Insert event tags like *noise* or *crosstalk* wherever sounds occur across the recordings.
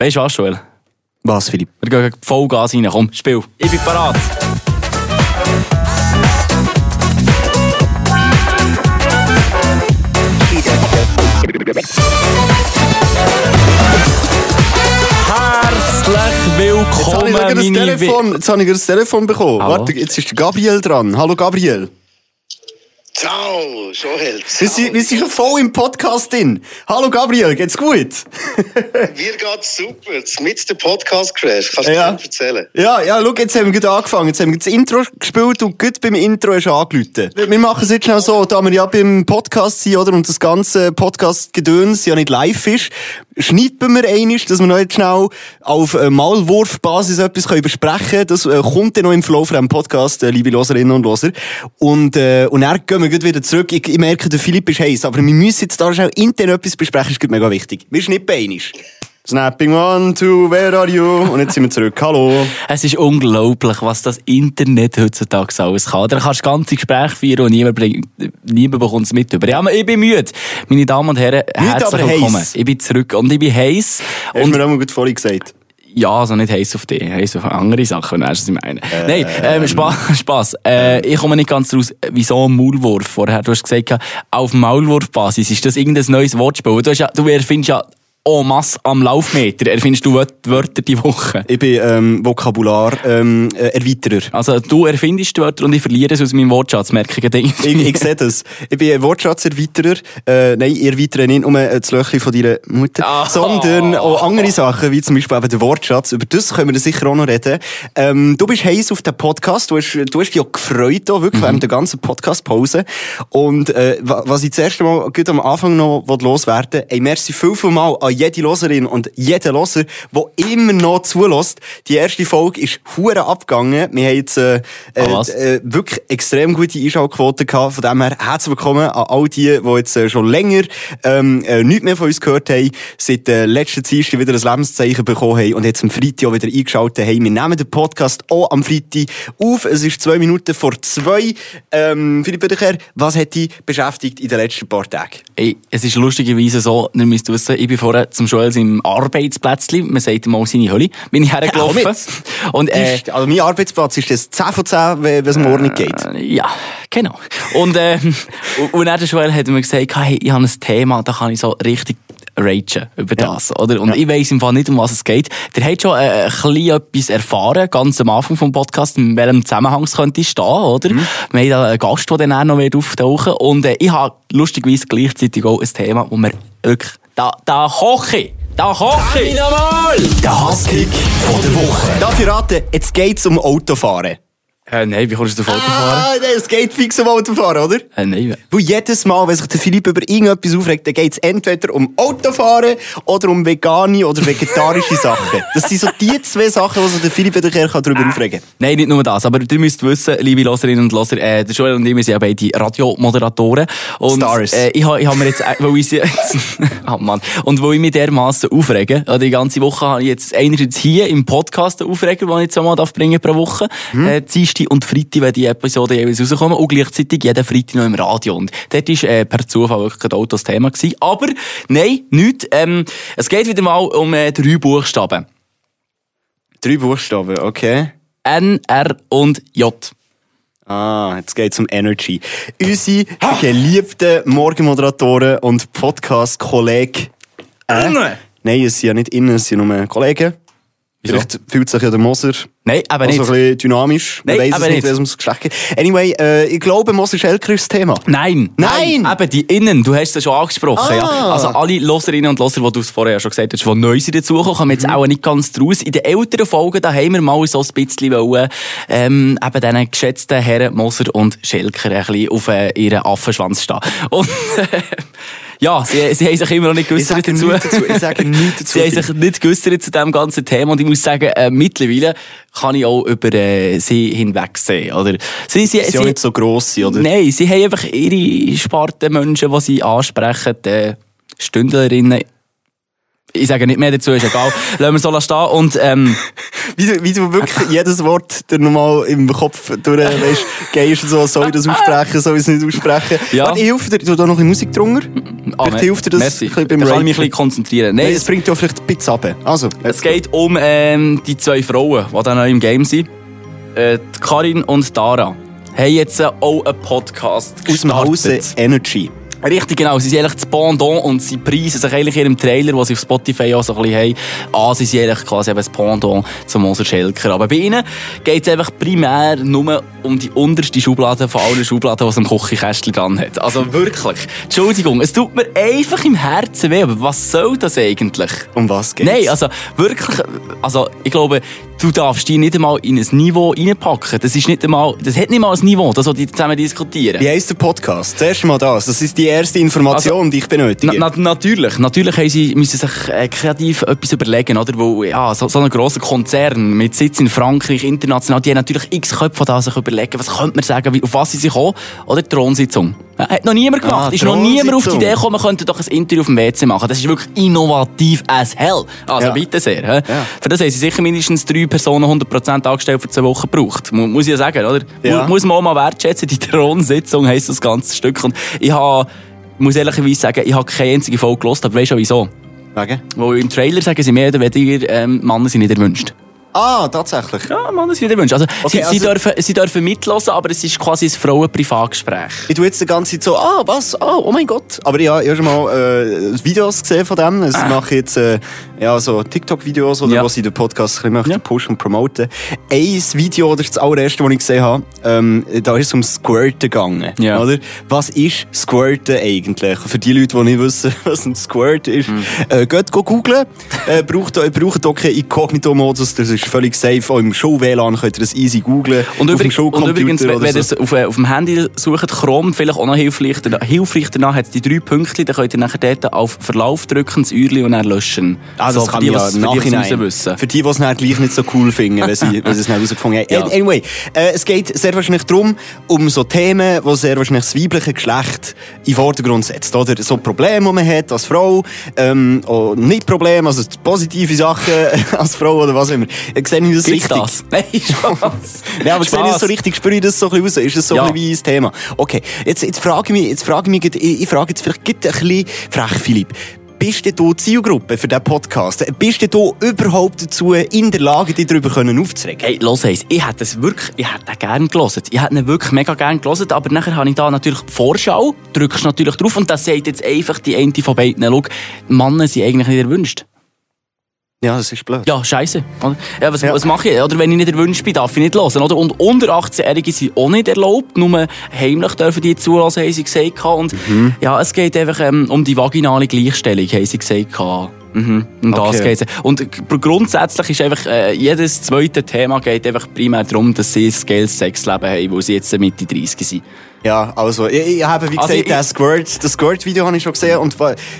Weißt du was, Joel? Was, Philipp? Wir gehen Vollgas rein. Komm, spiel. Ich bin parat. Herzlich Jetzt habe willkommen, ich das Telefon, jetzt habe ich das Telefon bekommen. Hallo? Warte, jetzt ist Gabriel dran. Hallo Gabriel. Ciao, Joel. Wir Ciao. sind, wir sind schon voll im Podcast drin. Hallo Gabriel, geht's gut? *laughs* Mir geht's super. Mit dem Podcast-Crash. Kannst du Ja. mir erzählen? Ja, ja, schau, jetzt haben wir gerade angefangen. Jetzt haben wir das Intro gespielt und gut beim Intro ist angerufen. Wir machen es jetzt schnell so, da wir ja beim Podcast sind, oder, und das ganze Podcast-Gedöns ja nicht live ist, schneiden wir einiges, dass wir noch jetzt schnell auf äh, Maulwurfbasis etwas können besprechen können. Das äh, kommt dann noch im Flow von diesem Podcast, äh, liebe Loserinnen und Loser. Und, äh, und dann gehen wir gleich wieder zurück. Ich, ich merke, der Philipp ist heiß, aber wir müssen jetzt da schnell intern etwas besprechen, ist gerade mega wichtig. Wir schnippen einiges. Snapping one, two, where are you? Und jetzt sind wir zurück. Hallo. Es ist unglaublich, was das Internet heutzutage alles kann. Da kannst du ganze Gespräche führen und niemand, bringt, niemand bekommt es mit über. Ja, ich bin müde. Meine Damen und Herren, herzlich willkommen. Ich bin zurück und ich bin heiß. Hast du mir auch mal gut vorhin gesagt. Ja, also nicht heiß auf dich, heiß auf andere Sachen, wenn du was ich meine. Nein, ähm, Spaß. Spaß. Äh, ich komme nicht ganz raus, wieso ein Maulwurf? Vorher, du hast gesagt, auf Maulwurfbasis, ist das irgendein neues Wortspiel? Du, hast ja, du erfindest ja en masse am Laufmeter, erfindest du Wört- Wörter die Woche. Ich bin ähm, Vokabular ähm, äh, Erweiterer. Also du erfindest die Wörter und ich verliere es aus meinem Wortschatz, merke ich. Ich, ich sehe das. Ich bin Wortschatzerweiterer. Äh, nein, ich erweitere nicht nur das Löchchen von deiner Mutter, Ah. sondern auch andere Sachen, wie zum Beispiel eben der Wortschatz. Über das können wir sicher auch noch reden. Ähm, du bist heiß auf den Podcast. Du hast, du hast dich auch gefreut, auch, wirklich, während der ganzen Podcast-Pause. Und äh, wa- was ich das erste Mal gut am Anfang noch loswerden ey, merci viel, viel mal an jede Loserin und jeden Loser, der immer noch zulässt. Die erste Folge ist hure abgegangen. Wir haben jetzt äh, Ah, was? äh, äh, wirklich extrem gute Einschaltquote gehabt. Von dem her herzlich willkommen an all die, die jetzt äh, schon länger ähm, äh, nichts mehr von uns gehört haben, seit äh, letzten Dienstag wieder ein Lebenszeichen bekommen haben und jetzt am Freitag auch wieder eingeschaltet haben. Wir nehmen den Podcast auch am Freitag auf. Es ist zwei Minuten vor zwei. Ähm, Philipp Bödeker, was hat dich beschäftigt in den letzten paar Tagen? Ey, es ist lustigerweise so, ihr müsst wissen, ich bin vorher zum Joel im Arbeitsplätzchen, man sagt ihm auch seine Hölle, bin ich hergelaufen. komm und, äh, Ist- also mein Arbeitsplatz ist das 10 von 10, wenn es morgen nicht geht. Äh, Ja, genau. Und, äh, *laughs* und, dann der Joel hat mir gesagt, hey, ich habe ein Thema, da kann ich so richtig ragen über das, oder? Und Ja. ich weiss im Fall nicht, um was es geht. Der hat schon äh, ein bisschen etwas erfahren, ganz am Anfang vom Podcast, in welchem Zusammenhang es könnte stehen, oder? Mhm. Wir haben da einen Gast, der dann auch noch wird auftauchen Und äh, ich habe lustigerweise gleichzeitig auch ein Thema, wo wir wirklich, da, da koche ich, da koche ich. nochmal! Der Hasskick von der Woche. Darf ich raten, jetzt geht's um Autofahren. Äh, nein, wie kommst du auf Auto fahren? Ah, nein, es geht fix um Autofahren, oder? Äh, nein. Weil jedes Mal, wenn sich der Philipp über irgendetwas aufregt, dann geht es entweder um Autofahren oder um vegane oder vegetarische *laughs* Sachen. Das sind so die zwei Sachen, wo sich der Philipp wieder darüber aufregen kann. Nein, nicht nur das, aber ihr müsst wissen, liebe Loserinnen und Loser, äh, der Joel und ich, wir sind ja beide Radiomoderatoren. Und, Stars. Äh, ich habe hab mir jetzt, äh, weil ich oh *laughs* Mann, und wo ich mich dermassen aufrege, die ganze Woche habe ich jetzt einerseits hier im Podcast einen Aufreger, den ich jetzt einmal bringen pro Woche, Mhm. äh, Dienstag und Freitag, wenn die Episoden jeweils rauskommen, und gleichzeitig jeden Freitag noch im Radio. Und dort ist äh, per Zufall wirklich ein Auto das Thema gewesen. Aber, nein, nichts, ähm, es geht wieder mal um äh, drei Buchstaben. Drei Buchstaben, okay. N, R und J. Ah, jetzt geht's um Energy. Unsere geliebten Morgenmoderatoren und Podcast-Kollegen. Äh? Nein, es sind ja nicht innen, es sind nur Kollegen. Vielleicht fühlt sich ja der Moser Nein, aber also nicht. ein bisschen dynamisch. Man Nein, weiss aber es nicht, nicht. ums Geschlecht geht. Anyway, äh, ich glaube, Moser Schelker ist das Thema. Nein, Nein! Eben, die Innen, du hast es schon angesprochen. Ah. Ja. Also alle Loserinnen und Loser, die du es vorher schon gesagt hast, die neu sind dazugekommen, kommen Mhm. jetzt auch nicht ganz draus. In den älteren Folgen, da haben wir mal so ein bisschen wollen, ähm, eben diesen geschätzten Herren Moser und Schelker ein bisschen auf äh, ihren Affenschwanz stehen. Und, *laughs* ja, sie, sie haben sich immer noch nicht Ich geäussert dazu. dazu. Ich sage nichts dazu. *laughs* Sie haben sich nicht geäussert zu diesem ganzen Thema und ich muss sagen, äh, mittlerweile kann ich auch über äh, sie hinwegsehen. Oder? Sie, sie, Sie sind auch nicht so gross, oder? Nein, sie haben einfach ihre Sparte Menschen, die sie ansprechen, äh, Stündlerinnen. Ich sage nicht mehr dazu, ist egal. *laughs* Lassen wir so stehen und, ähm, Wie du, wie du wirklich jedes Wort dir nochmal im Kopf durch, weißt, gehst und so, soll ich das aussprechen, soll ich es nicht aussprechen. Ja. Warte, ich helfe dir, du da noch ein bisschen Musik drunter. ah, Vielleicht hilft dir das merci. ein bisschen beim Da kann ich Rapen. mich ein bisschen konzentrieren. Nein, Nein, es bringt ja vielleicht ein bisschen runter. Also, Es geht um ähm, die zwei Frauen, die dann neu im Game sind. Äh, Karin und Dara haben jetzt auch einen Podcast aus gestartet. Energy. Richtig, genau. Sie sind eigentlich das Pendant und sie preisen sich eigentlich in ihrem Trailer, den sie auf Spotify auch so ein bisschen haben, an. Sie sind eigentlich quasi eben das Pendant zum Moser Schelker. Aber bei ihnen geht es einfach primär nur um die unterste Schublade von allen Schubladen, die es am Küchenkästchen dran hat. Also wirklich. Entschuldigung, es tut mir einfach im Herzen weh, aber was soll das eigentlich? Um was geht's? Nein, also wirklich, also ich glaube, du darfst dich nicht einmal in ein Niveau reinpacken. Das ist nicht einmal, das hat nicht mal ein Niveau, das, was die zusammen diskutieren. Wie heisst der Podcast? Zuerst mal das. Das ist die erste Information, die ich benötige. Na, na, natürlich, natürlich haben sie, müssen sich äh, kreativ etwas überlegen, oder? Wo, ja, so, so ein grosser Konzern mit Sitz in Frankreich, international, die haben natürlich x Köpfe da sich überlegen, was könnte man sagen, wie, auf was sie sich kommen, oder die Thronsitzung. Ja, hat noch niemand gemacht. Ah, ist noch niemand auf die. Idee gekommen, man könnte doch ein Interview auf dem WC machen. Das ist wirklich innovativ as hell. Also Ja. bitte sehr. Ja. Für das haben sie sicher mindestens drei Personen 100% angestellt für zwei Wochen gebraucht. Mu- Muss ich ja sagen, oder? Ja. Mu- Muss man auch mal wertschätzen. Die *laughs* Thronsitzung heisst das ganze Stück. Und ich habe, muss ehrlicherweise sagen, ich habe keine einzige Folge gelost, aber weißt du wieso? Wegen? Wo im Trailer sagen sie mehr oder weniger, ähm, Männer sind nicht erwünscht. Ah, tatsächlich. Ja, Männer sind nicht erwünscht. Also, Okay, sie, sie, also- dürfen, sie dürfen mitlosen, aber es ist quasi ein Frauen-Privatgespräch. Ich tue jetzt die ganze Zeit so, ah, was? Ah, oh mein Gott. Aber ja, ich habe schon mal äh, Videos gesehen von dem. Sie machen jetzt äh, ja, so TikTok-Videos, oder Ah. Ja. wo sie den Podcast ein bisschen möchten Ja. pushen und promoten. Ein Video, das ist das allererste, das ich gesehen habe, ähm, da ist es um Squirten gegangen. Ja. Oder? Was ist Squirten eigentlich? Für die Leute, die nicht wissen, *laughs* was ein Squirt ist, Hm. äh, geht go googlen. äh, braucht, braucht auch keinen Inkognito-Modus, das ist völlig safe. Auch im Show-WLAN könnt ihr das easy googlen. Und, Auf dem übrig, und übrigens, wenn wenn ihr es auf, äh, auf dem Handy sucht, Chrome, vielleicht auch noch hilfreich, hilfreich danach hat die drei Punkte, dann könnt ihr nachher dort auf Verlauf drücken, das Uhrli und dann löschen. Das So, kann für die, ja was- was Nachhinein. wissen. Für die, die es dann gleich nicht so cool finden, wenn sie, *laughs* wenn sie es nicht herausgefunden haben. Ja. Anyway, äh, es geht sehr wahrscheinlich darum, um so Themen, die sehr wahrscheinlich das weibliche Geschlecht in den Vordergrund setzt. Oder so Probleme, die man hat als Frau, ähm, nicht Probleme, also positive Sachen *laughs* als Frau oder was immer. Äh, Sehe ich das Gibt's richtig? das? *laughs* Nein, Spaß. *laughs* Ja, aber sehe ich das so richtig, spüre ich das so ein bisschen raus? Ist das so Ja. ein bisschen wie ein Thema? Okay, jetzt, jetzt frage ich mich, jetzt frage ich mich, ich, ich frage jetzt vielleicht ein bisschen frech, Philipp. Bist denn du Zielgruppe für diesen Podcast? Bist denn du überhaupt dazu in der Lage, dich darüber aufzuregen? Hey, los eins, ich hätte es wirklich, ich hätte gerne gelesen. Ich hätte ihn wirklich mega gerne gelesen, aber nachher habe ich da natürlich die Vorschau, drückst natürlich drauf und das sagt jetzt einfach die eine von beiden, schau, Männer sind eigentlich nicht erwünscht. Ja, das ist blöd. Ja, scheiße. Ja, was, Ja. was mache ich? Oder wenn ich nicht erwünscht bin, darf ich nicht hören. Oder? Und unter 18-Jährige sind auch nicht erlaubt. Nur heimlich dürfen die zulassen, haben sie gesagt. Und Mhm. ja, es geht einfach ähm, um die vaginale Gleichstellung, haben sie gesagt. Mhm. Um das Okay. geht's. Und gr- grundsätzlich ist einfach, äh, jedes zweite Thema geht einfach primär darum, dass sie ein geiles Sexleben haben, weil sie jetzt Mitte 30 sind. Ja, also, ich, ich habe, wie Also gesagt, ich- das Squirt, das Squirt-Video habe ich schon gesehen und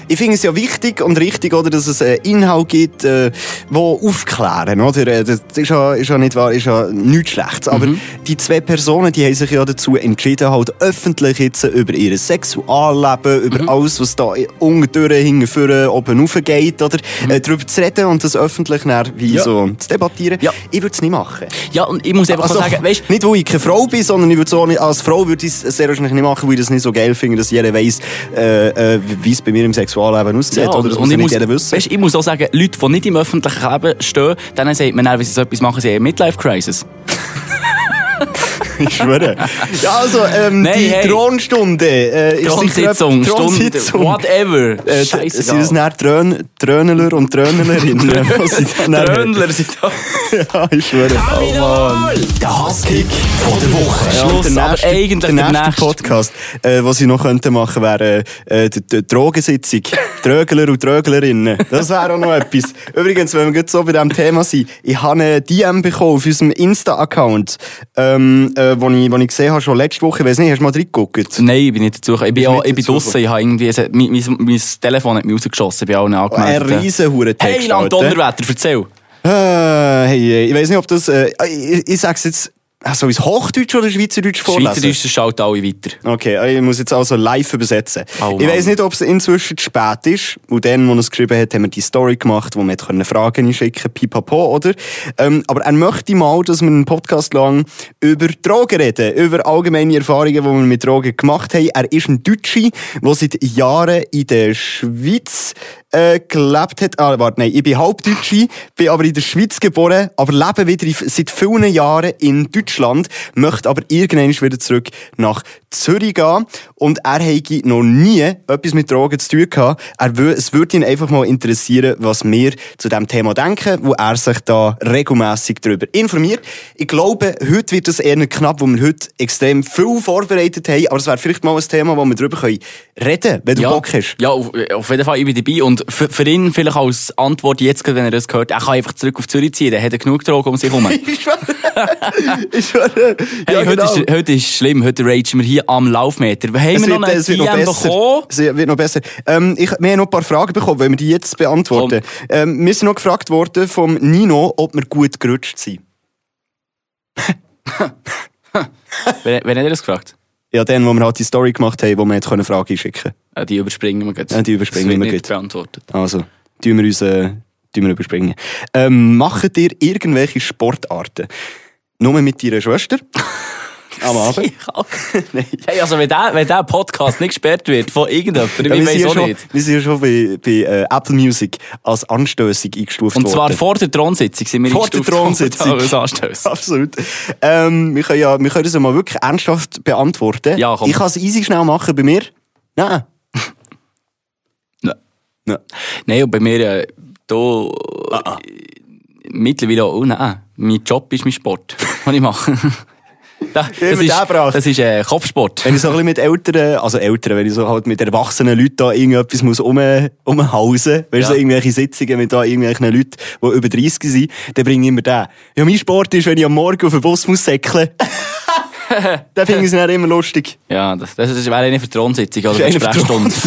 ich finde es ja wichtig und richtig, oder, dass es einen Inhalt gibt, äh, wo aufklären, oder? Äh, Das ist ja, ist ja nicht wahr, ist ja nichts Schlechtes. Aber Mhm. die zwei Personen, die haben sich ja dazu entschieden, halt öffentlich jetzt über ihr Sexualleben, über Mhm. alles, was da unten vorne, oben rauf geht, oder? Äh, darüber zu reden und das öffentlich dann wie Mhm. Ja. so zu debattieren. Ja. Ich würde es nicht machen. Ja, und ich muss einfach Also, so sagen, weißt nicht, weil ich keine Frau bin, sondern ich würde so als Frau würde ich sehr wahrscheinlich nicht machen, weil ich das nicht so geil finde, dass jeder weiss, äh, äh, wie es bei mir im Sexualleben aussieht. oder das muss ja ich nicht muss, jeder wissen. Weißt, ich muss auch sagen, Leute, die nicht im öffentlichen Leben stehen, denen sagt man dann, wenn sie so etwas machen, sie haben eine Midlife-Crisis. *laughs* *laughs* ich schwöre. Ja, also, ähm, Nein, die hey. Thronsstunde. Äh, Thronsitzung, Thronsitzung. whatever. Äh, Scheißegal. sind es dann Trön Tröneler und *laughs* dann- Tröndler sind da. *laughs* Ja, ich schwöre. Oh Mann. Der Hasskick von der Woche. Ja, Schluss, der aber nächste, eigentlich der der nächste nächste. Podcast, äh, was ich noch könnte machen, wäre äh, die, die Drogensitzung. Trögler und Tröglerinnen. Das wäre auch noch etwas. Übrigens, wenn wir jetzt so bei diesem Thema sind, ich habe eine DM bekommen auf unserem Insta-Account, ähm, äh, wo, ich, wo ich gesehen habe, schon letzte Woche, ich weiß nicht, hast du mal reingeguckt? Nein, ich bin nicht dazu. Ich bin, auch, ich bin draussen, ich habe irgendwie, es hat- mein, mein, mein Telefon hat mich rausgeschossen, ich bin auch nicht Ein angemeldet. riesen Hurentext. Hey, Land. Donnerwetter, erzähl. Äh, hey, äh, ich weiß nicht, ob das, äh, ich, ich sag's jetzt Soll ich es Hochdeutsch oder Schweizerdeutsch vorlesen? Schweizerdeutsch das schaut alle weiter. Okay, ich muss jetzt also live übersetzen. Oh, ich weiß nicht, ob es inzwischen zu spät ist. Und dann, wo er es geschrieben hat, haben wir die Story gemacht, wo wir können Fragen einschicken pipapo, oder? Ähm, aber er möchte mal, dass wir einen Podcast lang über Drogen reden, über allgemeine Erfahrungen, die wir mit Drogen gemacht haben. Er ist ein Deutscher, der seit Jahren in der Schweiz äh, gelebt hat. Ah, warte, nein, ich bin Halbdeutsche, bin aber in der Schweiz geboren, aber lebe wieder seit vielen Jahren in Deutschland, möchte aber irgendwann wieder zurück nach Zürich gehen. Und er hätte noch nie etwas mit Drogen zu tun gehabt. Er es würde ihn einfach mal interessieren, was wir zu diesem Thema denken, wo er sich da regelmässig darüber informiert. Ich glaube, heute wird es eher knapp, wo wir heute extrem viel vorbereitet haben, aber es wäre vielleicht mal ein Thema, wo wir darüber können reden können, wenn du ja, Bock hast. Ja, auf, auf jeden Fall, ich bin dabei. Und für, für ihn vielleicht als Antwort jetzt, wenn er das hört, er kann einfach zurück auf Zürich ziehen, dann hat er genug Drogen um sich herum. hey, *laughs* Ich schwöre. ich schwöre. Ja, heute, genau. ist, heute ist schlimm, heute ragen wir hier am Laufmeter. Haben Es wir noch wird noch DM besser. bekommen? Es wird noch besser. Ähm, ich, wir haben noch ein paar Fragen bekommen, wollen wir die jetzt beantworten? Ähm, wir sind noch gefragt worden vom Nino, ob wir gut gerutscht sind. *laughs* Wer, wer hat er das gefragt? Ja, dann, wo wir halt die Story gemacht haben, wo wir jetzt können Fragen schicken Äh, Die überspringen wir jetzt. Ja, die überspringen wir nicht gleich. beantwortet. Also, tun wir uns, äh, tun wir überspringen. Ähm, macht ihr irgendwelche Sportarten? Nur mit deiner Schwester? *laughs* Am Abend? *laughs* Ich auch. hey, also wenn der, wenn der Podcast nicht gesperrt wird von irgendjemandem, Ja, ich wir, sind weiß auch schon, nicht. wir sind ja schon bei, bei äh, Apple Music als anstößig eingestuft Und zwar worden. vor der Thronsitzung sind wir Vor der worden Thronsitzung. *laughs* als Anstößig. Absolut. Ähm, wir können ja, wir können das ja mal wirklich ernsthaft beantworten. Ja, komm. Ich kann es easy schnell machen bei mir. Nein. *laughs* Nein. Nein. Nein, und bei mir, äh, da, Ah, mittlerweile, auch- oh nein, mein Job ist mein Sport, was ich mache. Da, das, ist, das ist äh, Kopfsport. Wenn ich so ein bisschen mit älteren, also älteren, wenn ich so halt mit erwachsenen Leuten da irgendetwas muss um, umhausen, weißt du, Ja. so irgendwelche Sitzungen mit da irgendwelchen Leuten, die über 30 sind, dann bringe ich immer den. Ja, mein Sport ist, wenn ich am Morgen auf den Bus muss säckeln. *laughs* dann finde ich es immer lustig. Ja, das, das ist- eine Vertrauenssitzung oder Das eine Sprechstunde. *laughs*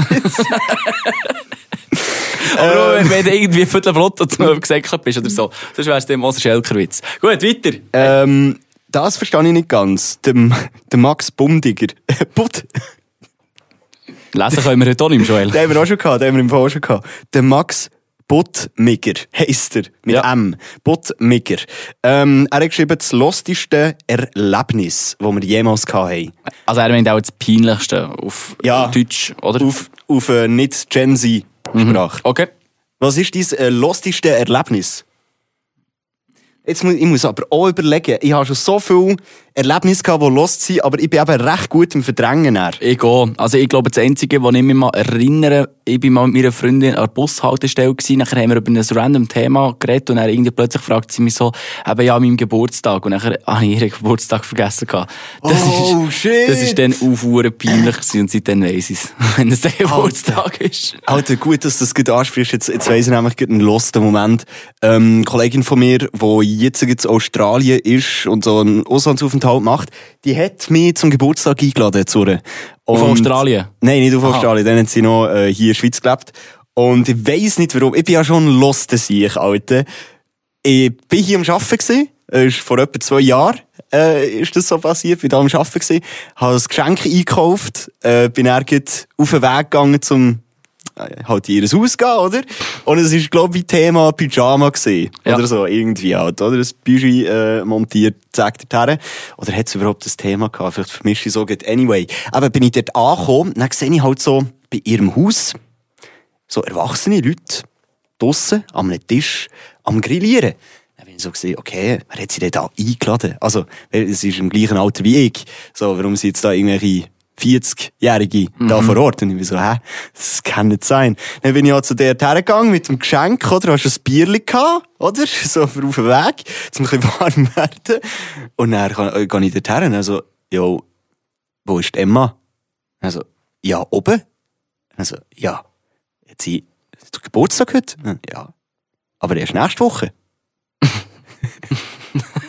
Aber auch, wenn du irgendwie Viertelbrot dazu *laughs* gesäckelt bist oder so, sonst wäre es dem Moser Schelkerwitz. Gut, weiter. Ähm, das verstehe ich nicht ganz. Der, der Max Bumdiger. Butt. *laughs* Lesen können wir heute auch nicht, Joel. *laughs* Den haben wir auch schon gehabt, den haben wir im Fall schon gehabt. Der Max Buttmigger heisst er. Mit Ja. M. Buttmigger. Ähm, er hat geschrieben, das losteste Erlebnis, das wir jemals haben. Also er meint auch das Peinlichste auf Ja. Deutsch, oder? Auf, auf äh, nicht Gen Z-Sprache. Okay. Was ist dein äh, losteste Erlebnis? Jetzt muss, ich muss aber auch überlegen, ich habe schon so viele Erlebnisse gehabt, die lost sind, aber ich bin eben recht gut im Verdrängen. dann. Ich gehe. Also ich glaube, das Einzige, was ich mich mal erinnere, ich bin mal mit meiner Freundin an der Bushaltestelle gewesen, nachher haben wir über ein random Thema geredet und dann irgendwie plötzlich fragt sie mich so, eben ja, an meinem Geburtstag und nachher habe ich ihren Geburtstag vergessen gehabt. Das Oh, ist, shit. Das ist dann aufhuren peinlich gewesen und seitdem weiss ich es, *laughs* wenn es der Geburtstag ist. Alter, gut, dass du das gerade ansprichst. Jetzt, jetzt weiss ich nämlich einen losten Moment. Ähm, eine Kollegin von mir, die jetzt in Australien ist und so einen Auslandsaufenthalt macht, die hat mich zum Geburtstag eingeladen zu. Auf Australien? Nein, nicht auf Aha. Australien. Dann hat sie noch äh, hier in der Schweiz gelebt. Und ich weiss nicht warum. Ich bin ja schon ein loster Sieg, Alter. Ich bin hier am Arbeiten gewesen. Ist vor etwa zwei Jahren äh, ist das so passiert. Bin da am Arbeiten gewesen. Habe ein Geschenk eingekauft. Äh, bin dann auf den Weg gegangen zum äh, halt in ihr Haus gehen, oder? Und es ist, glaube ich, Thema Pyjama gewesen. Ja. Oder so, irgendwie halt, oder? Ein Bügi äh, montiert, zeigt dorthin. Oder hat es überhaupt das Thema gehabt? Vielleicht vermische ich so gut. Anyway. Aber bin ich dort angekommen, dann sehe ich halt so bei ihrem Haus so erwachsene Leute draussen am Tisch am Grillieren. Dann bin ich so gesehen, okay, wer hat sie denn da eingeladen? Also, es ist im gleichen Alter wie ich. So, warum sind jetzt da irgendwelche 40-Jährige da vor Ort? Und ich bin so, hä? Das kann nicht sein. Dann bin ich halt zu der hergegangen mit dem Geschenk, oder? Hast du ein Bierli gehabt, oder? *laughs* So auf den Weg, zum ein bisschen warm werden. Und dann kann- gehe ich dort her und also, jo, wo ist Emma? Also, ja, oben. Also, ja, hat sie Geburtstag heute? Ja. Aber erst nächste Woche. *laughs* *laughs*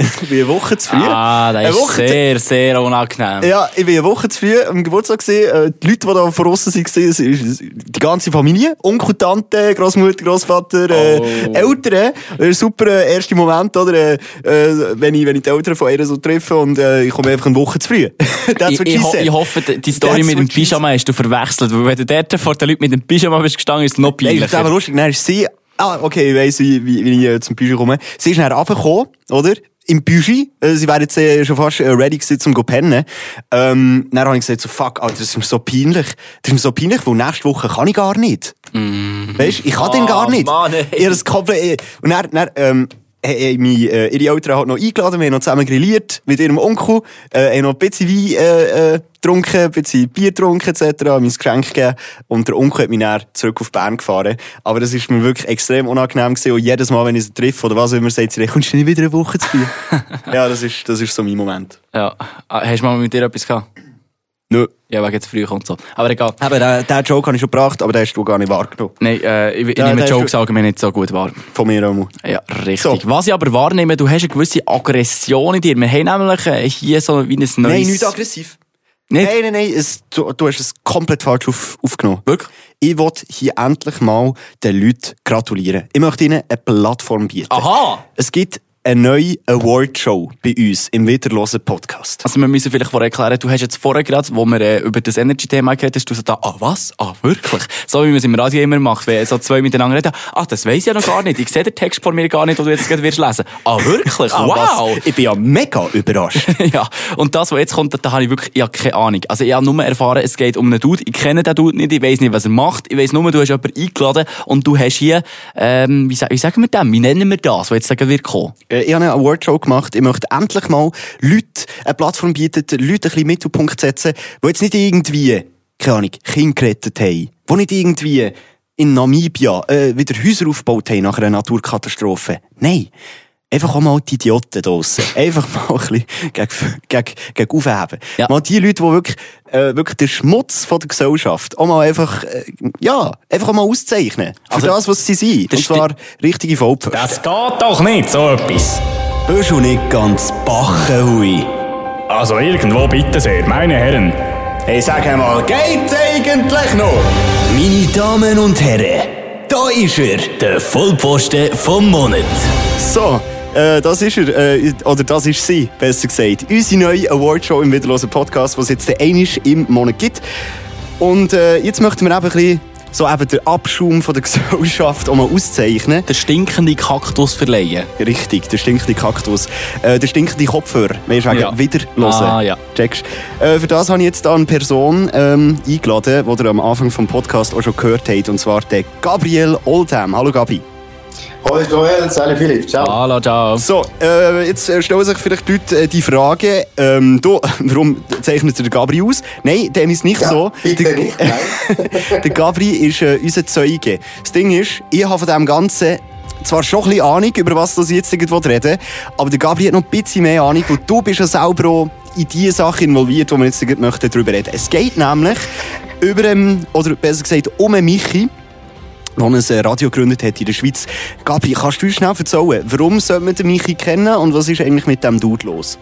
Ich bin eine Woche zu früh. Ah, das Eine ist Woche zu- sehr, sehr unangenehm. Ja, ich bin eine Woche zu früh am Geburtstag gesehen. Äh, die Leute, die da von außen waren, die ganze Familie. Onkel, Tante, Großmutter, Großvater, äh, Oh. Eltern. Das ist ein super äh, erster Moment, oder? Äh, äh, wenn, ich, wenn ich die Eltern von ihr so treffe und äh, ich komme einfach eine Woche zu früh. *laughs* That's Ich, ich, ho ich hoffe, die Story That's mit dem Pyjama hast du verwechselt, weil wenn du dort vor den Leuten mit dem Pyjama bist gestanden, ist es noch Nein, das ist aber peinlicher. lustig. Dann ist sie, ah, okay, ich weiss, wie, wie, wie ich äh, zum Bügi komme. Sie ist dann runtergekommen, oder? Im Bügi. Äh, sie wäre jetzt äh, schon fast äh, ready gewesen, zum zu pennen. Ähm, dann habe ich gesagt, so, fuck, Alter, das ist mir so peinlich. Das ist mir so peinlich, weil nächste Woche kann ich gar nicht. Weißt, ich kann den gar Ah, nicht. Mann, ey. Und dann, dann, ähm, äh, äh, meine, äh, ihre Eltern hat noch eingeladen, wir haben noch zusammen grilliert mit ihrem Onkel, äh, haben noch ein bisschen Wein äh, äh, getrunken, ein bisschen Bier getrunken etc., mein Geschenk gegeben und der Onkel hat mich dann zurück auf Bern gefahren. Aber das ist mir wirklich extrem unangenehm gewesen und jedes Mal, wenn ich sie treffe oder was immer, sagt sie, kommst du nicht wieder eine Woche zu früh? *laughs* ja, das ist, das ist so mein Moment. Ja. Ah, Hast du mal mit dir etwas gehabt? Nö. Ja, wegen zu früh kommt so. Aber egal. Aber den, den Joke habe ich schon gebracht, aber den hast du gar nicht wahrgenommen. Nein, äh, ich, ich Ja, nehme ist Jokes allgemein nicht so gut wahr. Von mir auch mal. Ja, richtig. So. Was ich aber wahrnehme, du hast eine gewisse Aggression in dir. Wir haben nämlich äh, hier so wie ein neues... Nein, nicht aggressiv. Nicht? Nein, nein, nein, es, du, du hast es komplett falsch auf, aufgenommen. Wirklich? Ich will hier endlich mal den Leuten gratulieren. Ich möchte ihnen eine Plattform bieten. Aha! Es gibt eine neue Award-Show bei uns im Wiederlosen Podcast. Also wir müssen vielleicht vorher erklären, du hast jetzt vorher gerade, wo wir äh, über das Energy-Thema geredet hast, du so da, ah was? Ah wirklich? So wie man es im Radio immer macht, wenn so zwei miteinander reden, ah das weiss ich ja noch gar nicht, ich sehe den Text vor mir gar nicht, den du jetzt gerade wirst lesen. Ah wirklich? Ah, wow! was? Ich bin ja mega überrascht. *laughs* ja, und das, was jetzt kommt, da, habe ich wirklich ich habe keine Ahnung. Also ich habe nur erfahren, es geht um einen Dude. Ich kenne den Dude nicht, ich weiss nicht, was er macht. Ich weiss nur, du hast jemanden eingeladen und du hast hier, ähm, wie, wie sagen wir das? Wie nennen wir das, was jetzt sagen wird kommen? Äh, Ich habe eine Awardshow gemacht. Ich möchte endlich mal Leute eine Plattform bieten, Leute ein bisschen Mittelpunkt setzen, die jetzt nicht irgendwie, keine Ahnung, Kinder gerettet haben. Die nicht irgendwie in Namibia äh, wieder Häuser aufgebaut haben nach einer Naturkatastrophe. Nein. Einfach auch mal die Idioten draussen. *laughs* Einfach mal ein bisschen gegen, gegen, gegen aufheben. Ja. Mal die Leute, die wirklich, äh, wirklich den Schmutz von der Gesellschaft auch mal einfach, äh, ja, einfach auch mal auszeichnen. Für Also, das, was sie sind. das Und zwar richtige Vollpfosten. Das geht doch nicht, so etwas. Bist du nicht ganz bachen, Hui? Also irgendwo bitte sehr, meine Herren. Hey, sag einmal, geht's eigentlich noch? Meine Damen und Herren, da ist er, der Vollposten vom Monat. So, äh, das ist er, äh, oder das ist sie, besser gesagt. Unsere neue Awardshow im Wiederlosen Podcast, die es jetzt der einmal im Monat gibt. Und äh, jetzt möchten wir eben ein bisschen so eben den Abschaum von der *laughs* Gesellschaft auch mal auszeichnen. Der stinkende Kaktus verleihen. Richtig, der stinkende Kaktus. Äh, der stinkende Kopfhörer. Wir sagen, Ja. wieder hören. Ah, ja. Checkst. Äh, für das habe ich jetzt da eine Person ähm, eingeladen, die ihr am Anfang vom Podcast auch schon gehört habt. Und zwar der Gabriel Oldham. Hallo Gabi. Hallo Joel, Sally Philipp, ciao. Hallo, ciao. So, äh, jetzt äh, stellen sich vielleicht die Leute äh, die Frage, ähm, du, *laughs* warum zeichnet der Gabri aus? Nein, dem ist nicht so. bitte der, nicht, nein. *laughs* der Gabri ist äh, unser Zeuge. Das Ding ist, ich habe von dem Ganzen zwar schon ein bisschen Ahnung, über was das jetzt irgendwo reden, aber der Gabri hat noch ein bisschen mehr Ahnung, weil du bist ja selber auch in die Sache involviert, wo wir jetzt möchten darüber reden. Es geht nämlich über, ähm, oder besser gesagt, um einen Michi, der ein äh, Radio gegründet hat in der Schweiz. Gabi, kannst du uns schnell erzählen, warum sollte man den Michi kennen und was ist eigentlich mit dem Dude los?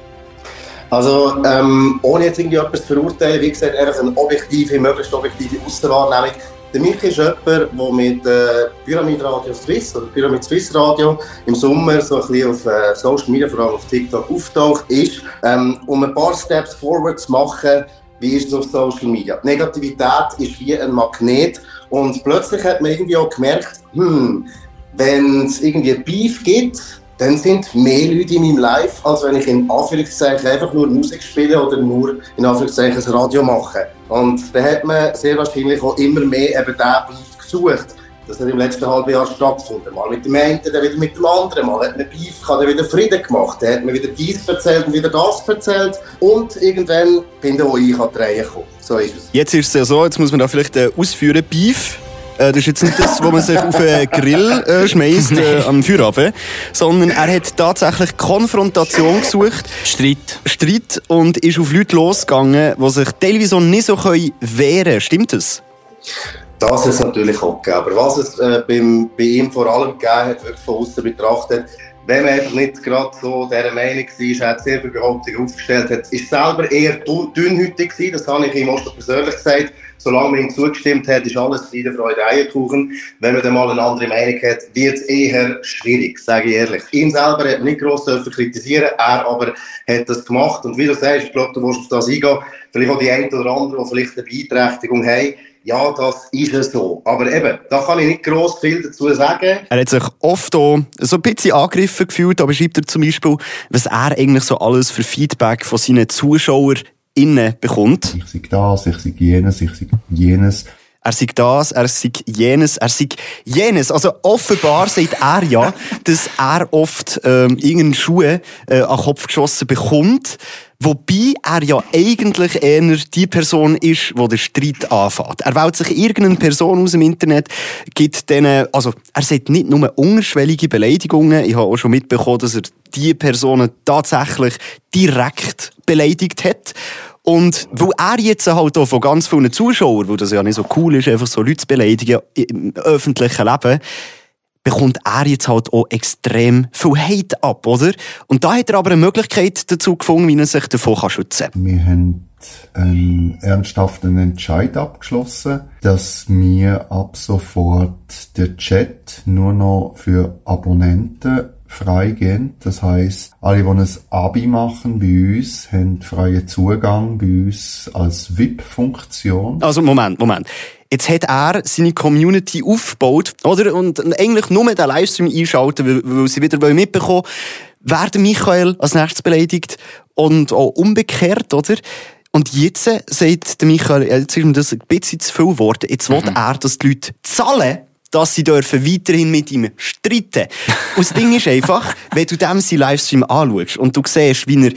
Also, ähm, ohne jetzt irgendwie etwas zu verurteilen, wie gesagt, einfach eine objektive, möglichst objektive Aussenwahrnehmung. Der Michi ist jemand, der mit äh, Pyramid Radio Swiss oder Pyramid Swiss Radio im Sommer so ein bisschen auf äh, Social Media, vor allem auf TikTok, auftaucht ist, ähm, um ein paar Steps forward zu machen, wie ist es auf Social Media. Negativität ist wie ein Magnet und plötzlich hat man irgendwie auch gemerkt, hm, wenn es irgendwie Beef gibt, dann sind mehr Leute in meinem Live, als wenn ich in Anführungszeichen einfach nur Musik spiele oder nur in Anführungszeichen das Radio mache. Und da hat man sehr wahrscheinlich auch immer mehr eben diesen Beef gesucht. Das hat im letzten halben Jahr stattgefunden. Mal mit dem einen, dann wieder mit dem anderen. Mal hat man Beef, gehabt, dann wieder Frieden gemacht. Dann hat man wieder dies erzählt und wieder das erzählt. Und irgendwann bin ich an die Reihe gekommen. So ist es. Jetzt ist es ja so, jetzt muss man da vielleicht äh, ausführen, Beef. Äh, das ist jetzt nicht das, wo man sich auf einen Grill äh, schmeißt äh, am Feierabend, sondern er hat tatsächlich Konfrontation gesucht, Streit. Streit und ist auf Leute losgegangen, die sich teilweise nicht so können wehren können. Stimmt das? Das ist natürlich auch gegeben. Aber was es äh, beim, bei ihm vor allem gegeben hat, wirklich von außen betrachtet, wenn man einfach nicht gerade so dieser Meinung war, hat sehr viele Behauptungen aufgestellt, hat, ist selber eher dünnhütig gewesen, das habe ich ihm auch persönlich gesagt. Solange man ihm zugestimmt hat, ist alles Friede, Freude, Eierkuchen. Wenn man dann mal eine andere Meinung hat, wird es eher schwierig, sage ich ehrlich. Ihn selber hat man nicht gross kritisieren, er aber hat das gemacht. Und wie du sagst, ich glaube, du willst auf das eingehen, vielleicht auch die eine oder andere, die vielleicht eine Beeinträchtigung haben, ja, das ist es so. Aber eben, da kann ich nicht gross viel dazu sagen. Er hat sich oft auch so ein bisschen angegriffen gefühlt, aber schreibt er zum Beispiel, was er eigentlich so alles für Feedback von seinen Zuschauern innen bekommt. Ich sage das, ich sage jenes, ich sage jenes. Er sagt das, er sagt jenes, er sagt jenes. Also offenbar sagt er ja, *laughs* dass er oft ähm, irgendeine Schuhe äh, an den Kopf geschossen bekommt. Wobei er ja eigentlich eher die Person ist, die den Streit anfängt. Er wählt sich irgendeine Person aus dem Internet, gibt denen, also er sagt nicht nur unterschwellige Beleidigungen, ich habe auch schon mitbekommen, dass er die Personen tatsächlich direkt beleidigt hat. Und weil er jetzt halt auch von ganz vielen Zuschauern, wo das ja nicht so cool ist, einfach so Leute zu beleidigen im öffentlichen Leben, bekommt er jetzt halt auch extrem viel Hate ab, oder? Und da hat er aber eine Möglichkeit dazu gefunden, wie er sich davon schützen kann. Wir haben einen ernsthaften Entscheid abgeschlossen, dass wir ab sofort den Chat nur noch für Abonnenten freigehen. Das heißt, alle, die ein Abi machen bei uns, haben freien Zugang bei uns als VIP-Funktion. Also Moment, Moment. Jetzt hat er seine Community aufgebaut, oder? Und eigentlich nur den Livestream einschalten, weil, weil sie wieder mitbekommen werden Michael als nächstes beleidigt und auch umgekehrt, oder? Und jetzt sagt der Michael, jetzt ist ihm das ein bisschen zu viel geworden. Jetzt will mhm. er, dass die Leute zahlen dass sie dürfen weiterhin mit ihm streiten. Und das Ding ist einfach, *laughs* wenn du dem seinen Livestream anschaust und du siehst, wie er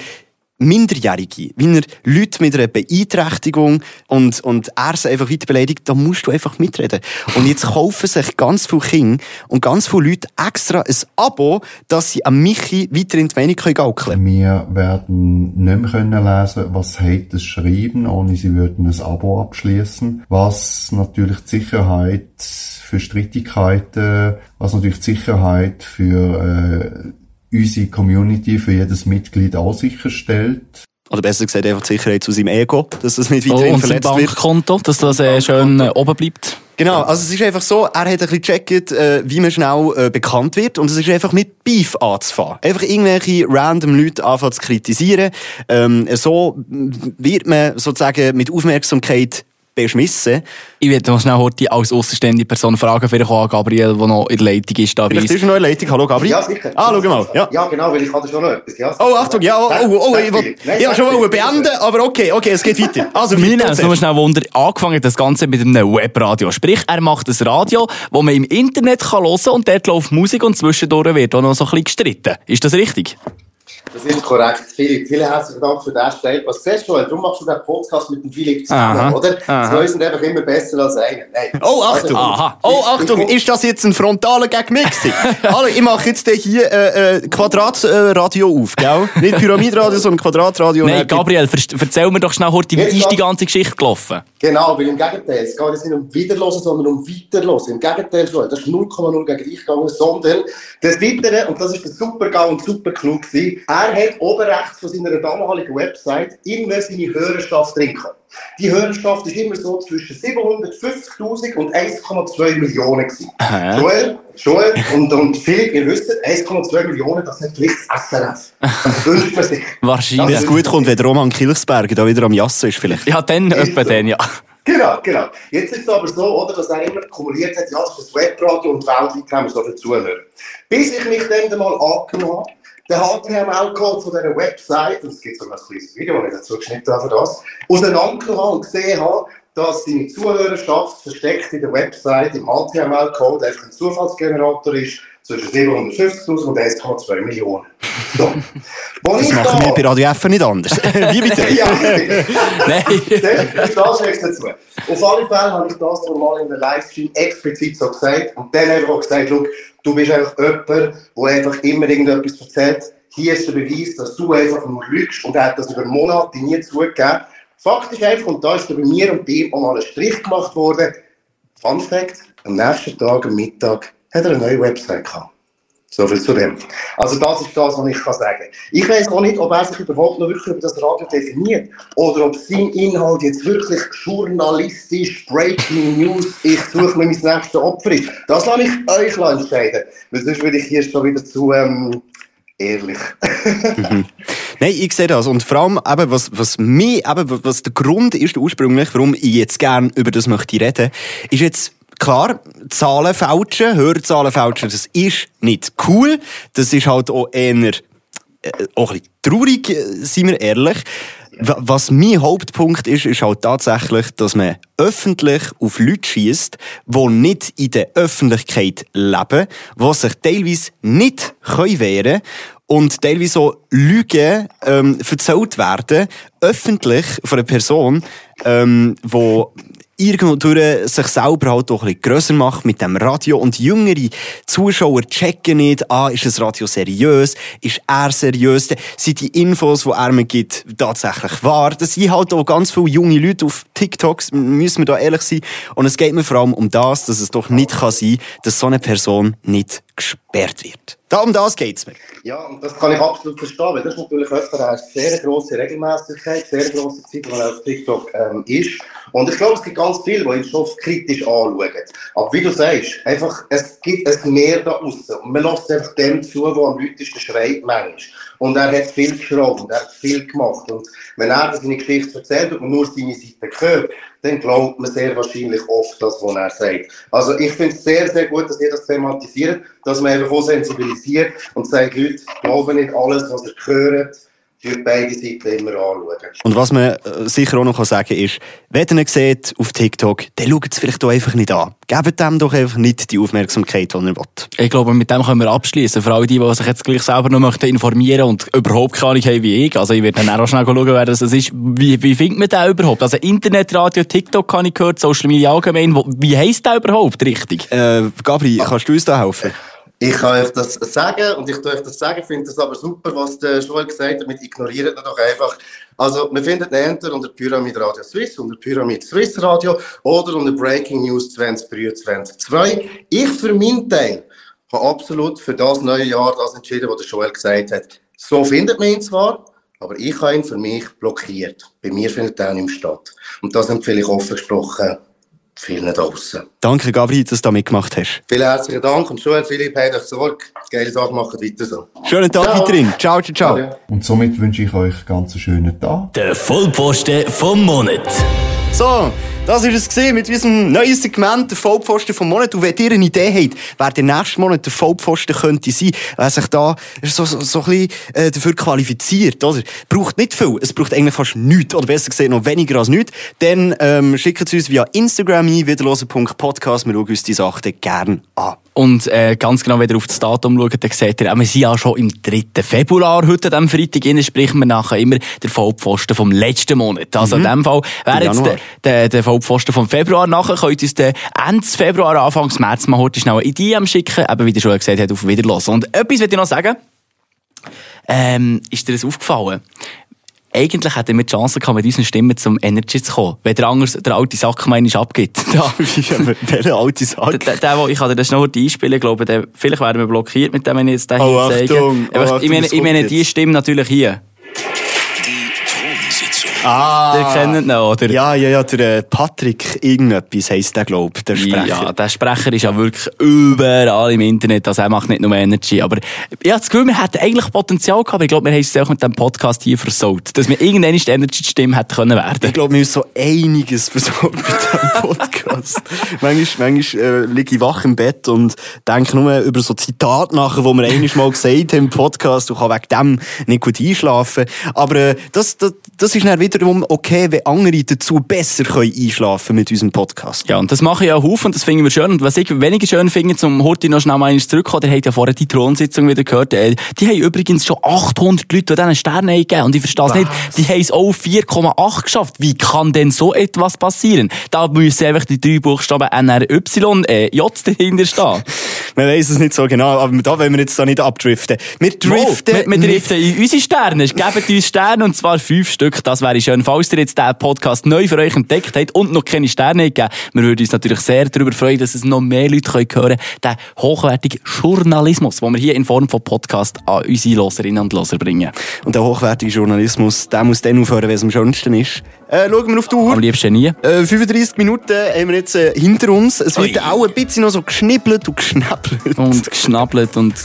Minderjährige, wie er Leute mit einer Beeinträchtigung und, und er sie einfach weiter beleidigt, da musst du einfach mitreden. Und jetzt kaufen sich ganz viele Kinder und ganz viele Leute extra ein Abo, dass sie an Michi weiter in die Meinung gaukeln können. Wir werden nicht mehr können lesen, was Haters schreiben, ohne sie würden ein Abo abschließen, was natürlich die Sicherheit für Streitigkeiten, was natürlich die Sicherheit für äh, unsere Community, für jedes Mitglied auch sicherstellt. Oder besser gesagt, einfach die Sicherheit zu seinem Ego, dass das nicht weiterhin oh, und verletzt Bankkonto, wird. dass das äh, schön äh, oben bleibt. Genau, also es ist einfach so, er hat ein bisschen gecheckt, äh, wie man schnell äh, bekannt wird und es ist einfach mit Beef anzufangen. Einfach irgendwelche random Leute anfangen zu kritisieren. Ähm, so wird man sozusagen mit Aufmerksamkeit beschmissen. Ich werde noch schnell heute als außenstehende Person fragen, vielleicht auch Gabriel, der noch in der Leitung ist. Da vielleicht ist noch in der Leitung. Hallo Gabriel. Ja, sicher. Ah, schau mal. Ja, ja genau, weil ich hatte schon noch etwas. Ja, oh, Achtung, ja, oh, oh, oh ich wollte ja, schon mal beenden, aber okay, okay, es geht weiter. Also, wir nehmen es nur schnell Wunder. Angefangen das Ganze mit einem Webradio. Sprich, er macht ein Radio, das man im Internet kann hören kann und dort läuft Musik und zwischendurch wird auch noch so ein bisschen gestritten. Ist das richtig? Das ist korrekt. Philipp, vielen herzlichen Dank für den Step. Was siehst du, darum machst du den Podcast mit dem Philipp zusammen, aha, oder? Zwei sind einfach immer besser als einer. Nein. Oh, Achtung! Also, aha. Oh, Achtung! Ich, ist das jetzt ein frontaler gegen mich? *laughs* Hallo, ich mache jetzt hier äh, äh, Quadratradio auf, gell? Nicht Pyramidradio, sondern Quadratradio. Nein, Gabriel, erzähl mir doch schnell heute, wie ist die ganze Geschichte gelaufen? Genau, weil im Gegenteil, es geht nicht um Wiederlosen, sondern um Weiterlosen. Im Gegenteil, das ist 0,0 gegen dich gegangen, sondern das Weitere, und das ist der super GAU und super klug er hat oben rechts von seiner damaligen Website immer seine Hörerschaft drin gehabt. Die Hörerschaft ist immer so zwischen 750.000 und 1,2 Millionen gewesen. Joel, Joel und, und Philipp, ihr wisst, 1,2 Millionen, das hat vielleicht das SRF. *laughs* Das wünscht man sich. Wahrscheinlich. Wenn es gut kommt, wenn Roman Kilchsberg da wieder am Jassen ist vielleicht. Ja, dann etwa so. dann, ja. Genau, genau. Jetzt ist es aber so, oder, dass er immer kumuliert hat, ja, das ist das Webradio und weltweit haben wir so viel Zuhörer. Bis ich mich dann mal angenommen habe, der HTML-Code von dieser Website, und es gibt sogar ein kleines Video, das ich dazu geschnitten habe, das, auseinandergenommen und gesehen habe, dass seine Zuhörerschaft versteckt in der Website im HTML-Code einfach ein Zufallsgenerator ist zwischen 750.000 und 1,2 Millionen. So. das machen wir bei Radio F nicht anders. *laughs* Wie bitte? ja, nein. Das, ist dazu. Auf alle Fälle habe ich das normal in der Livestream explizit so gesagt und dann einfach auch gesagt, du bist einfach jemand, der einfach immer irgendetwas erzählt. Hier ist der Beweis, dass du einfach nur lügst und er hat das über Monate nie zugegeben. Fakt ist einfach, und da ist bei mir und bei ihm auch mal ein Strich gemacht worden. Fun Fact, am nächsten Tag, am Mittag, hat er eine neue Website gehabt. So viel zu dem. Also das ist das, was ich kann sagen Ich weiß auch nicht, ob er sich überhaupt noch wirklich über das Radio definiert oder ob sein Inhalt jetzt wirklich journalistisch Breaking News, ich suche mir mein nächstes Opfer ist. Das lasse ich euch entscheiden, weil sonst würde ich hier schon wieder zu ähm, ehrlich. mhm. Nein, ich sehe das. Und vor allem, eben, was, was mir, eben, was der Grund ist, ursprünglich, warum ich jetzt gerne über das möchte reden, ist jetzt, klar, Zahlen fälschen, Hörzahlen fälschen, das ist nicht cool. Das ist halt auch eher, äh, auch ein bisschen traurig, äh, sind wir ehrlich. Was mein Hauptpunkt ist, ist halt tatsächlich, dass man öffentlich auf Leute schießt, die nicht in der Öffentlichkeit leben, die sich teilweise nicht wehren können und teilweise so Lügen ähm, erzählt werden, öffentlich von einer Person, ähm, die irgendwo durch sich selber halt auch ein bisschen grösser macht mit dem Radio und jüngere Zuschauer checken nicht, ah, ist das Radio seriös, ist er seriös, sind die Infos, die er mir gibt, tatsächlich wahr. Das sind halt auch ganz viele junge Leute auf TikToks, müssen wir da ehrlich sein. Und es geht mir vor allem um das, dass es doch nicht kann sein, dass so eine Person nicht gesperrt wird. Da um das geht's mir. Ja, und das kann ich absolut verstehen, weil das ist natürlich jemand, der eine sehr grosse Regelmäßigkeit, sehr grosse Zeit, die auf TikTok ähm, ist. Und ich glaube, es gibt ganz viele, die ihn schon kritisch anschauen. Aber wie du sagst, einfach, es gibt ein Mehr da außen. Und man lässt einfach dem zu, der am lautesten schreit, manchmal. Und er hat viel geschraubt, er hat viel gemacht. Und wenn er seine Geschichte erzählt und nur seine Seite hört, dann glaubt man sehr wahrscheinlich oft das, was er sagt. Also ich finde es sehr, sehr gut, dass ihr das thematisiert, dass man einfach auch sensibilisiert und sagt, Leute, glauben nicht alles, was ihr hört, für beide Seiten immer anschauen. Und was man äh, sicher auch noch sagen kann, ist, wenn ihr ihn seht auf TikTok, dann schaut es vielleicht auch einfach nicht an. Gebt dem doch einfach nicht die Aufmerksamkeit, die er will. Ich glaube, mit dem können wir abschließen. Vor allem die, die sich jetzt gleich selber noch möchten informieren und überhaupt keine Ahnung haben wie ich. Also ich werde dann auch schnell schauen, wer das ist. Wie, wie findet man den überhaupt? Also Internet, Radio, TikTok kann ich gehört, Social Media allgemein. Wie heisst der überhaupt richtig? Äh, Gabri, kannst du uns da helfen? Ich kann euch das sagen und ich tue euch das sagen, finde es aber super, was der Joel gesagt hat, mit ignoriert ihn doch einfach. Also, wir finden den Enter unter Pyramid Radio Swiss, unter Pyramid Swiss Radio oder unter Breaking News 2023 2. Ich für meinen Teil habe absolut für das neue Jahr das entschieden, was der Joel gesagt hat. So findet man ihn zwar, aber ich habe ihn für mich blockiert. Bei mir findet er nicht statt. Und das empfehle ich offen gesprochen vielen draußen. Danke, Gabriel, dass du da mitgemacht hast. Vielen herzlichen Dank und schon Philipp, habt euch Sorge. Geile Sache, macht weiter so. Schönen Tag ciao. weiterhin. Ciao, ciao, ciao. Und somit wünsche ich euch ganz einen schönen Tag. Der Vollposten vom Monat. So, das war es mit unserem neuen Segment, der Vollpfosten vom Monat. Und wenn ihr eine Idee habt, wer der nächste Monat der Vollpfosten könnte sein, wer sich da so, so, so ein bisschen äh, dafür qualifiziert, oder? Braucht nicht viel. Es braucht eigentlich fast nichts, oder besser gesagt noch weniger als nichts. Dann ähm, schickt es uns via Instagram ein, wiederlosen.podcast. Wir schauen uns die Sachen gerne an. Und äh, ganz genau, wenn ihr auf das Datum schaut, dann seht ihr, wir sind ja schon im 3. Februar heute, am Freitag, innen sprechen wir nachher immer der Vollpfosten vom letzten Monat. Also mhm. in dem Fall wäre jetzt der, der, der Vollpfosten vom Februar nachher, könnt ihr uns den Ende Februar, Anfang März mal heute schnell eine Idee schicken, eben wie der schon gesagt hat, auf Wiederlassen. Und etwas will ich noch sagen, ähm, ist dir das aufgefallen? Eigentlich hätten wir die Chance gehabt, mit unseren Stimmen zum Energy zu kommen. Wenn der anders der alte Sack meines abgibt. *laughs* Ja, welcher alte Sack? Der, der, der, ich kann dir das noch einspielen, glaube der, vielleicht werden wir blockiert mit dem, wenn ich jetzt den oh, hier zeige. Achtung, oh, Achtung, ich meine, ich meine die Stimme natürlich hier. Ah. Der kennt ihn noch, oder? Ja, ja, ja, der äh, Patrick irgendetwas heisst der, glaub der Sprecher. Ja, der Sprecher ist ja wirklich überall im Internet, also er macht nicht nur Energy, aber ich habe das Gefühl, wir hätten eigentlich Potenzial gehabt, aber ich glaube, wir haben es auch mit dem Podcast hier versaut, dass wir irgendwann die Energy-Stimme hätten können werden. Ich glaube, wir haben so einiges versaut mit diesem *laughs* Podcast. manchmal manchmal äh, liege ich wach im Bett und denke nur über so Zitate nachher, die wir einmal mal gesagt haben im Podcast und kann wegen dem nicht gut einschlafen. Aber äh, das, das, das ist dann wiederum okay, wenn andere dazu besser können einschlafen mit unserem Podcast. Ja, und das mache ich auch auf und das finden wir schön. Und was ich weniger schön finde, zum Horti noch schnell mal zurückkommen, der hat ja vorher die Thronsitzung wieder gehört, äh, die haben übrigens schon 800 Leute diesen Sterne eingegeben. Und ich verstehe es nicht, die haben es auch 4,8 geschafft. Wie kann denn so etwas passieren? Da müssen einfach die drei Buchstaben NRY, äh, J dahinter stehen. *laughs* Man weiß es nicht so genau, aber da wollen wir jetzt da nicht abdriften. Wir driften, oh, wir, wir driften in unsere Sterne. Gebt uns Sterne und zwar fünf Stück. Das wäre wäre schön, falls ihr jetzt diesen Podcast neu für euch entdeckt habt und noch keine Sterne gegeben, wir würden uns natürlich sehr darüber freuen, dass es noch mehr Leute hören können, den hochwertigen Journalismus, den wir hier in Form von Podcast an unsere Loserinnen und Loser bringen. Und der hochwertige Journalismus, der muss dann aufhören, wenn es am schönsten ist. Äh, schauen wir auf die Uhr. Am liebsten nie. Äh, 35 Minuten haben wir jetzt äh, hinter uns. Es wird Ui. auch ein bisschen noch so geschnibbelt und geschnappelt. Und geschnappelt und...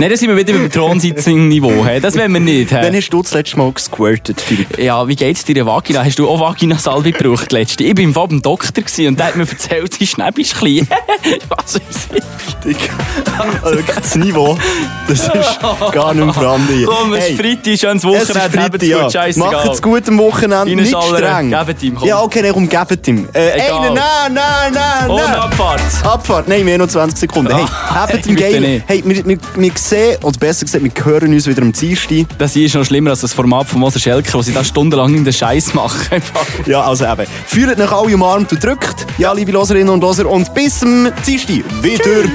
Nein, da sind wir wieder beim Thronsitzing-Niveau. hey. Das wollen wir nicht. hey. Wann hast du das letzte Mal gesquirtet, Philipp? Ja, wie geht's dir, Vagina? Hast du auch Vagina-Salbe gebraucht letzte? Ich war im Fall beim Doktor und der hat mir erzählt, sein Schnäpp ist klein. *laughs* Was ist Also wirklich das Niveau, das ist gar nicht mehr vorhanden. Komm, es Hey, ist Freitag, schönes Es ist Wochenende, Freitag, ja. Macht's gut am Wochenende, nicht streng. gebt ihm, komm. Ja, okay, dann komm, gebt ihm. Äh, Egal. einen, nein, nein, nein, Und nein. Abfahrt. Abfahrt, nein, haben noch 20 Sekunden. Hey, Ah, *laughs* habt ihm nicht. Hey, wir, wir, wir sehen, oder besser gesagt, wir hören uns wieder am Dienstag. Das hier ist noch schlimmer als das Format von Moser Schelker, wo sie da stundenlang in den Scheiß machen. *laughs* Ja, also eben. Fühlt nach alle umarmt und drückt. Ja, liebe Loserinnen und Loser. Und bis zum Dienstag wieder hören.